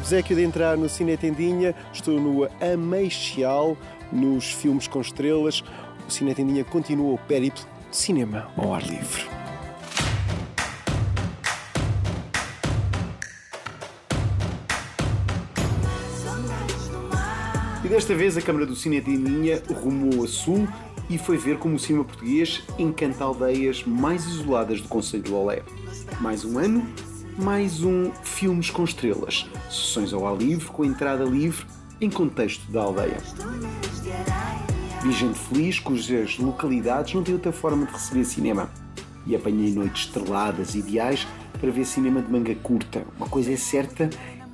obsequio de entrar no Cine Tendinha, estou no Ameixial, nos filmes com estrelas. O Cine Tendinha continua o périplo de cinema ao ar livre. E desta vez a Câmara do Cine Tendinha rumou a sul e foi ver como o cinema português encanta aldeias mais isoladas do Conselho de Lolé. Mais um ano, mais um Filmes com Estrelas. Sessões ao ar livre, com entrada livre, em contexto da aldeia. Vi gente feliz cujas localidades não têm outra forma de receber cinema. E apanhei noites estreladas ideais para ver cinema de manga curta. Uma coisa é certa,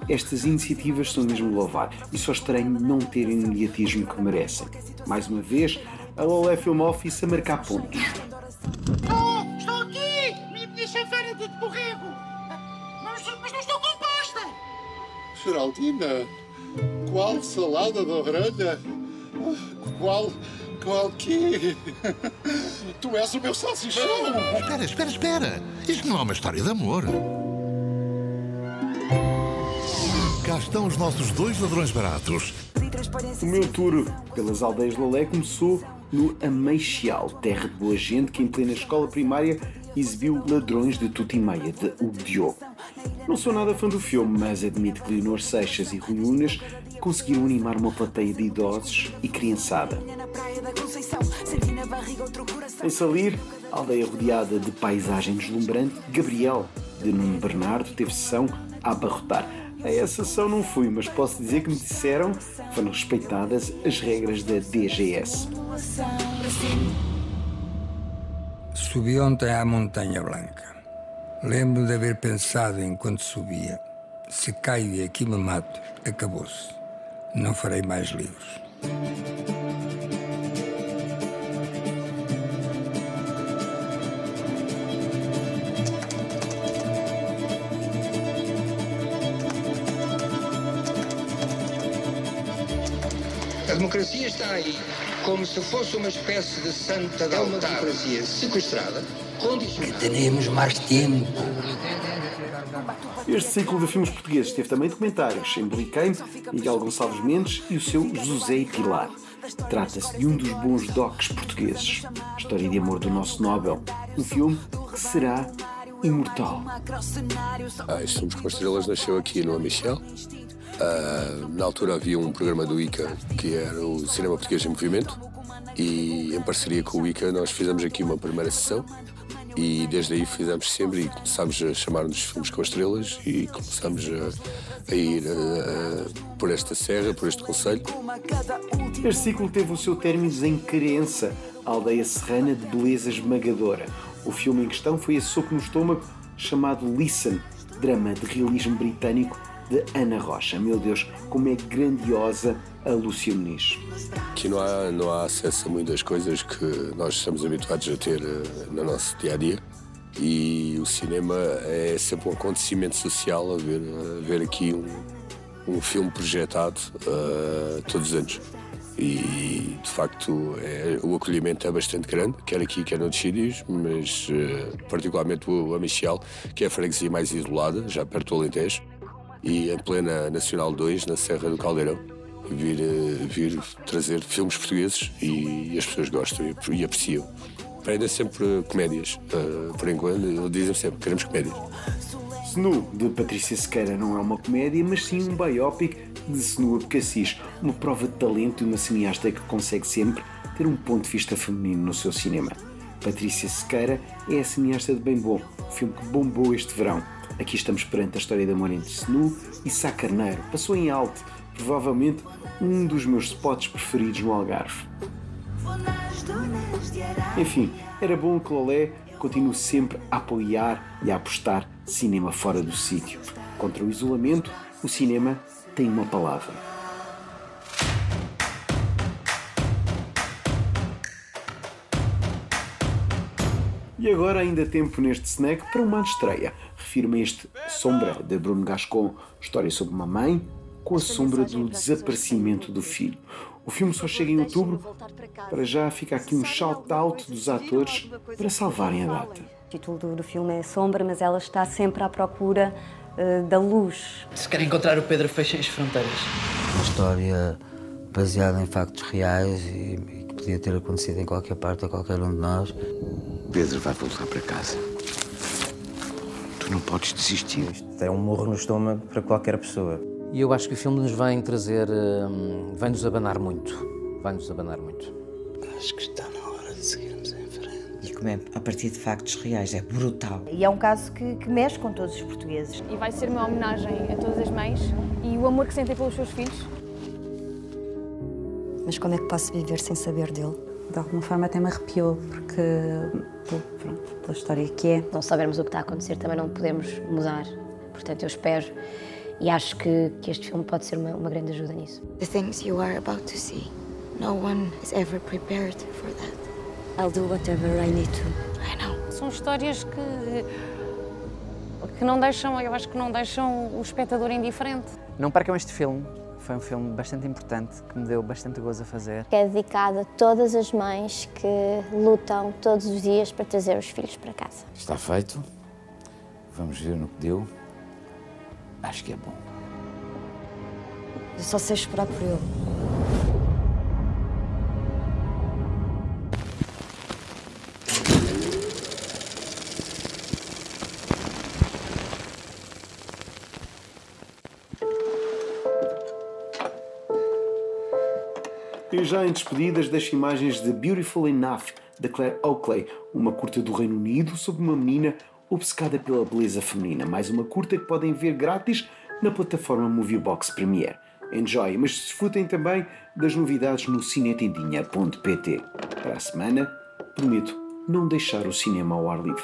estas iniciativas são mesmo louvar e só estranho não terem o imediatismo que merecem. Mais uma vez, a Lolé Film Office a marcar pontos. Geraldina, qual salada de orelha? Qual, qual que? Tu és o meu salsichão! Espera, espera, espera! Isto não é uma história de amor. Cá estão os nossos dois ladrões baratos. O meu tour pelas aldeias de Lolé começou no Ameixial, terra de boa gente que em plena escola primária exibiu Ladrões de Tudo e Meia, de Hugo Diogo. Não sou nada fã do filme, mas admito que Leonor Seixas e Rui Unas conseguiram animar uma plateia de idosos e criançada. Em Salir, aldeia rodeada de paisagem deslumbrante, Gabriel, de Nuno Bernardo, teve sessão a abarrotar. A essa sessão não fui, mas posso dizer que me disseram que foram respeitadas as regras da DGS. Subi ontem à Montanha Blanca. Lembro de haver pensado enquanto subia: se caio e aqui me mato, acabou-se. Não farei mais livros. A democracia está aí como se fosse uma espécie de santa da é uma democracia sequestrada, condicionada. Teremos mais tempo. Este ciclo de filmes portugueses teve também documentários. Embliquei-me, Miguel Gonçalves Mendes e o seu José e Pilar. Trata-se de um dos bons docs portugueses. História de amor do nosso Nobel. Um filme que será imortal. Ah, este Filmes com Estrelas nasceu aqui no Michel. Uh, na altura havia um programa do ICA que era o Cinema Português em Movimento e em parceria com o ICA nós fizemos aqui uma primeira sessão e desde aí fizemos sempre e começámos a chamar-nos Filmes com Estrelas e começámos a, a ir a, por esta serra, por este conselho. Este ciclo teve o seu término em Carença, a aldeia serrana de beleza esmagadora. O filme em questão foi a soco no estômago chamado Listen, drama de realismo britânico de Ana Rocha. Meu Deus, como é grandiosa a Lúcia Muniz. Aqui não há, não há acesso a muitas coisas que nós estamos habituados a ter uh, no nosso dia a dia. E o cinema é sempre um acontecimento social a ver, a ver aqui um, um filme projetado uh, todos os anos. E de facto é, o acolhimento é bastante grande, quer aqui, quer noutros sítios, mas uh, particularmente o Amichial, que é a freguesia mais isolada, já perto do Alentejo e em plena Nacional 2, na Serra do Caldeirão, vir, eh, vir trazer filmes portugueses e, as pessoas gostam e, apreciam. Ainda sempre comédias, uh, por enquanto, dizem sempre queremos comédias. Snu, de Patrícia Sequeira, não é uma comédia, mas sim um biopic de Snu Abcacis, uma prova de talento e uma cineasta que consegue sempre ter um ponto de vista feminino no seu cinema. Patrícia Sequeira é a cineasta de Bem Bom, o filme que bombou este verão Aqui estamos perante a história de amor entre Snu e Sá Carneiro. Passou em alto, provavelmente um dos meus spots preferidos no Algarve. Enfim, era bom que Lolé continue sempre a apoiar e a apostar cinema fora do sítio. Contra o isolamento, o cinema tem uma palavra. E agora ainda tempo neste snack para uma estreia refiro-me a este Sombra, de Bruno Gascon, história sobre uma mãe com a sombra do desaparecimento do filho. O filme só chega em outubro, para já fica aqui um shout-out dos atores para salvarem a data. O título do, do filme é Sombra, mas ela está sempre à procura uh, da luz. Se quer encontrar o Pedro, fechem as fronteiras. Uma história baseada em factos reais e, e que podia ter acontecido em qualquer parte a qualquer um de nós. Pedro vai voltar para casa. Tu não podes desistir. Isto é um morro no estômago para qualquer pessoa. E eu acho que o filme nos vem trazer, hum, vai-nos abanar muito. Vai-nos abanar muito. Acho que está na hora de seguirmos em frente. E como é a partir de factos reais, é brutal. E é um caso que, que mexe com todos os portugueses. E vai ser uma homenagem a todas as mães e o amor que sentem pelos seus filhos. Mas como é que posso viver sem saber dele? De alguma forma até me arrepiou, porque, pronto, pela história que é. Não sabermos o que está a acontecer, também não podemos mudar. Portanto, eu espero e acho que, que este filme pode ser uma, uma grande ajuda nisso. The things you are about to see, no one is ever prepared for that. I'll do whatever I need to. I know. São histórias que que não deixam, eu acho que não deixam o espectador indiferente. Não percam este filme. Foi um filme bastante importante que me deu bastante gozo a fazer. É dedicado a todas as mães que lutam todos os dias para trazer os filhos para casa. Está feito. Vamos ver no que deu. Acho que é bom. Eu só sei esperar por ele. E já em despedidas, deixo imagens de Beautiful Enough, da Claire Oakley, uma curta do Reino Unido sobre uma menina obcecada pela beleza feminina. Mais uma curta que podem ver grátis na plataforma Moviebox Premiere. Enjoy, mas desfrutem também das novidades no cinetendinha.pt. Para a semana, prometo não deixar o cinema ao ar livre.